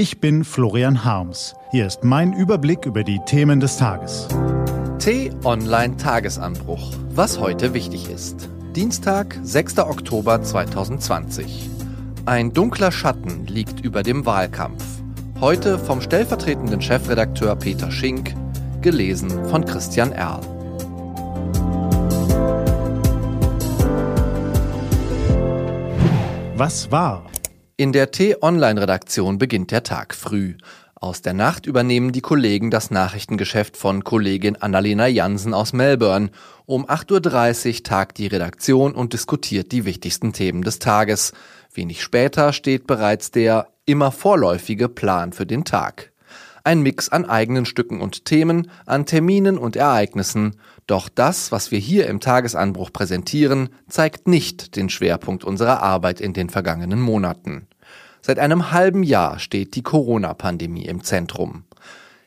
Ich bin Florian Harms. Hier ist mein Überblick über die Themen des Tages. T-Online Tagesanbruch. Was heute wichtig ist. Dienstag, 6. Oktober 2020. Ein dunkler Schatten liegt über dem Wahlkampf. Heute vom stellvertretenden Chefredakteur Peter Schink, gelesen von Christian Erl. Was war? In der T-Online-Redaktion beginnt der Tag früh. Aus der Nacht übernehmen die Kollegen das Nachrichtengeschäft von Kollegin Annalena Jansen aus Melbourne. Um 8.30 Uhr tagt die Redaktion und diskutiert die wichtigsten Themen des Tages. Wenig später steht bereits der immer vorläufige Plan für den Tag. Ein Mix an eigenen Stücken und Themen, an Terminen und Ereignissen. Doch das, was wir hier im Tagesanbruch präsentieren, zeigt nicht den Schwerpunkt unserer Arbeit in den vergangenen Monaten. Seit einem halben Jahr steht die Corona-Pandemie im Zentrum.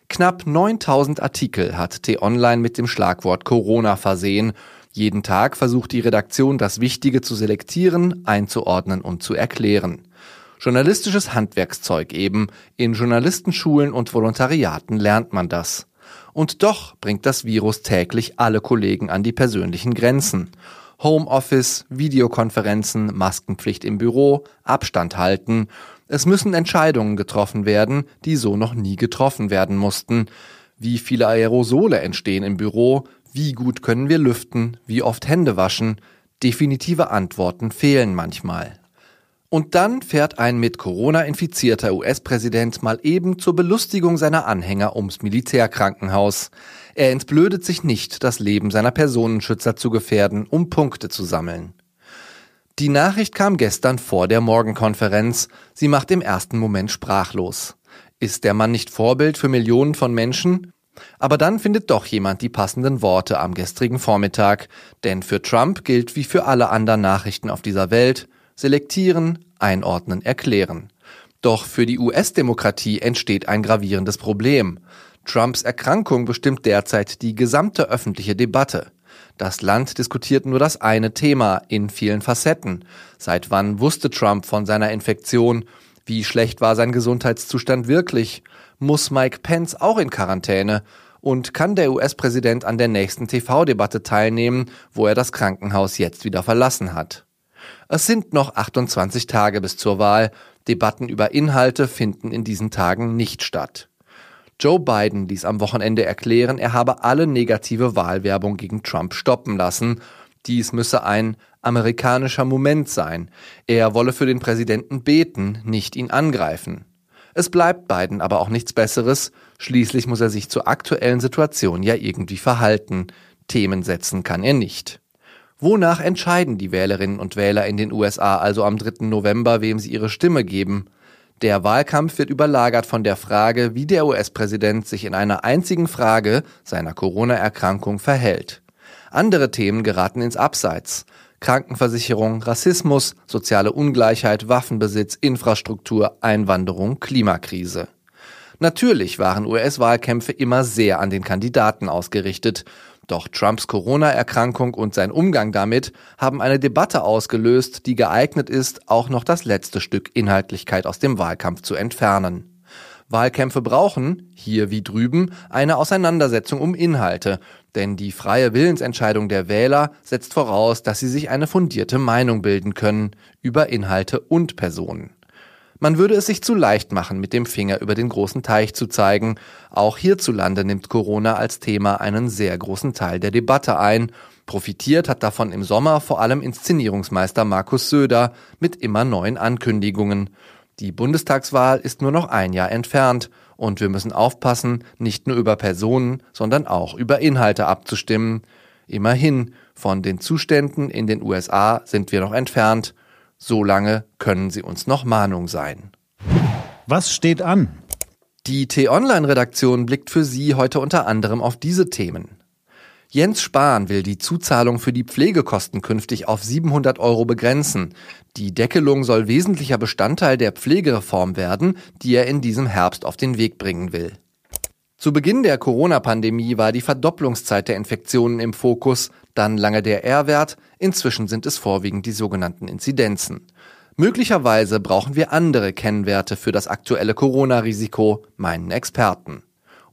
Knapp 9000 Artikel hat T-Online mit dem Schlagwort Corona versehen. Jeden Tag versucht die Redaktion, das Wichtige zu selektieren, einzuordnen und zu erklären. Journalistisches Handwerkszeug eben. In Journalistenschulen und Volontariaten lernt man das. Und doch bringt das Virus täglich alle Kollegen an die persönlichen Grenzen. Homeoffice, Videokonferenzen, Maskenpflicht im Büro, Abstand halten. Es müssen Entscheidungen getroffen werden, die so noch nie getroffen werden mussten. Wie viele Aerosole entstehen im Büro? Wie gut können wir lüften? Wie oft Hände waschen? Definitive Antworten fehlen manchmal. Und dann fährt ein mit Corona infizierter US-Präsident mal eben zur Belustigung seiner Anhänger ums Militärkrankenhaus. Er entblödet sich nicht, das Leben seiner Personenschützer zu gefährden, um Punkte zu sammeln. Die Nachricht kam gestern vor der Morgenkonferenz. Sie macht im ersten Moment sprachlos. Ist der Mann nicht Vorbild für Millionen von Menschen? Aber dann findet doch jemand die passenden Worte am gestrigen Vormittag. Denn für Trump gilt wie für alle anderen Nachrichten auf dieser Welt, selektieren, einordnen, erklären. Doch für die US-Demokratie entsteht ein gravierendes Problem. Trumps Erkrankung bestimmt derzeit die gesamte öffentliche Debatte. Das Land diskutiert nur das eine Thema in vielen Facetten. Seit wann wusste Trump von seiner Infektion? Wie schlecht war sein Gesundheitszustand wirklich? Muss Mike Pence auch in Quarantäne? Und kann der US-Präsident an der nächsten TV-Debatte teilnehmen, wo er das Krankenhaus jetzt wieder verlassen hat? Es sind noch 28 Tage bis zur Wahl. Debatten über Inhalte finden in diesen Tagen nicht statt. Joe Biden ließ am Wochenende erklären, er habe alle negative Wahlwerbung gegen Trump stoppen lassen. Dies müsse ein amerikanischer Moment sein. Er wolle für den Präsidenten beten, nicht ihn angreifen. Es bleibt Biden aber auch nichts Besseres. Schließlich muss er sich zur aktuellen Situation ja irgendwie verhalten. Themen setzen kann er nicht. Wonach entscheiden die Wählerinnen und Wähler in den USA also am 3. November, wem sie ihre Stimme geben? Der Wahlkampf wird überlagert von der Frage, wie der US-Präsident sich in einer einzigen Frage seiner Corona-Erkrankung verhält. Andere Themen geraten ins Abseits. Krankenversicherung, Rassismus, soziale Ungleichheit, Waffenbesitz, Infrastruktur, Einwanderung, Klimakrise. Natürlich waren US-Wahlkämpfe immer sehr an den Kandidaten ausgerichtet doch Trumps Corona-Erkrankung und sein Umgang damit haben eine Debatte ausgelöst, die geeignet ist, auch noch das letzte Stück Inhaltlichkeit aus dem Wahlkampf zu entfernen. Wahlkämpfe brauchen, hier wie drüben, eine Auseinandersetzung um Inhalte, denn die freie Willensentscheidung der Wähler setzt voraus, dass sie sich eine fundierte Meinung bilden können über Inhalte und Personen. Man würde es sich zu leicht machen, mit dem Finger über den großen Teich zu zeigen. Auch hierzulande nimmt Corona als Thema einen sehr großen Teil der Debatte ein. Profitiert hat davon im Sommer vor allem Inszenierungsmeister Markus Söder mit immer neuen Ankündigungen. Die Bundestagswahl ist nur noch ein Jahr entfernt und wir müssen aufpassen, nicht nur über Personen, sondern auch über Inhalte abzustimmen. Immerhin, von den Zuständen in den USA sind wir noch entfernt. Solange können sie uns noch Mahnung sein. Was steht an? Die T-Online-Redaktion blickt für Sie heute unter anderem auf diese Themen. Jens Spahn will die Zuzahlung für die Pflegekosten künftig auf 700 Euro begrenzen. Die Deckelung soll wesentlicher Bestandteil der Pflegereform werden, die er in diesem Herbst auf den Weg bringen will. Zu Beginn der Corona-Pandemie war die Verdopplungszeit der Infektionen im Fokus, dann lange der R-Wert, inzwischen sind es vorwiegend die sogenannten Inzidenzen. Möglicherweise brauchen wir andere Kennwerte für das aktuelle Corona-Risiko, meinen Experten.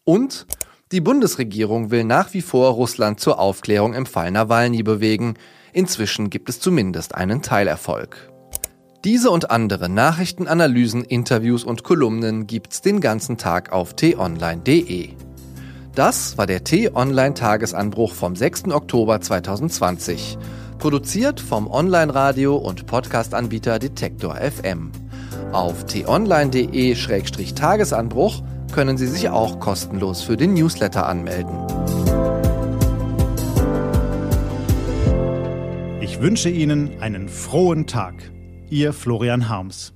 Und die Bundesregierung will nach wie vor Russland zur Aufklärung im Fall Nawalny bewegen. Inzwischen gibt es zumindest einen Teilerfolg. Diese und andere Nachrichten, Analysen, Interviews und Kolumnen gibt's den ganzen Tag auf t-online.de. Das war der T-Online-Tagesanbruch vom 6. Oktober 2020. Produziert vom Online-Radio- und Podcast-Anbieter Detektor FM. Auf t-online.de-tagesanbruch können Sie sich auch kostenlos für den Newsletter anmelden. Ich wünsche Ihnen einen frohen Tag. Ihr Florian Harms.